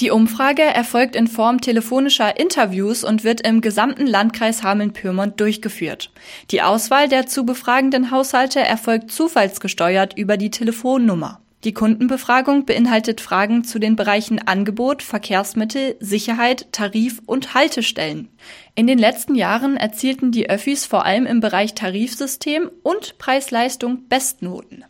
Die Umfrage erfolgt in Form telefonischer Interviews und wird im gesamten Landkreis Hameln-Pyrmont durchgeführt. Die Auswahl der zu befragenden Haushalte erfolgt zufallsgesteuert über die Telefonnummer. Die Kundenbefragung beinhaltet Fragen zu den Bereichen Angebot, Verkehrsmittel, Sicherheit, Tarif und Haltestellen. In den letzten Jahren erzielten die Öffis vor allem im Bereich Tarifsystem und Preis-Leistung Bestnoten.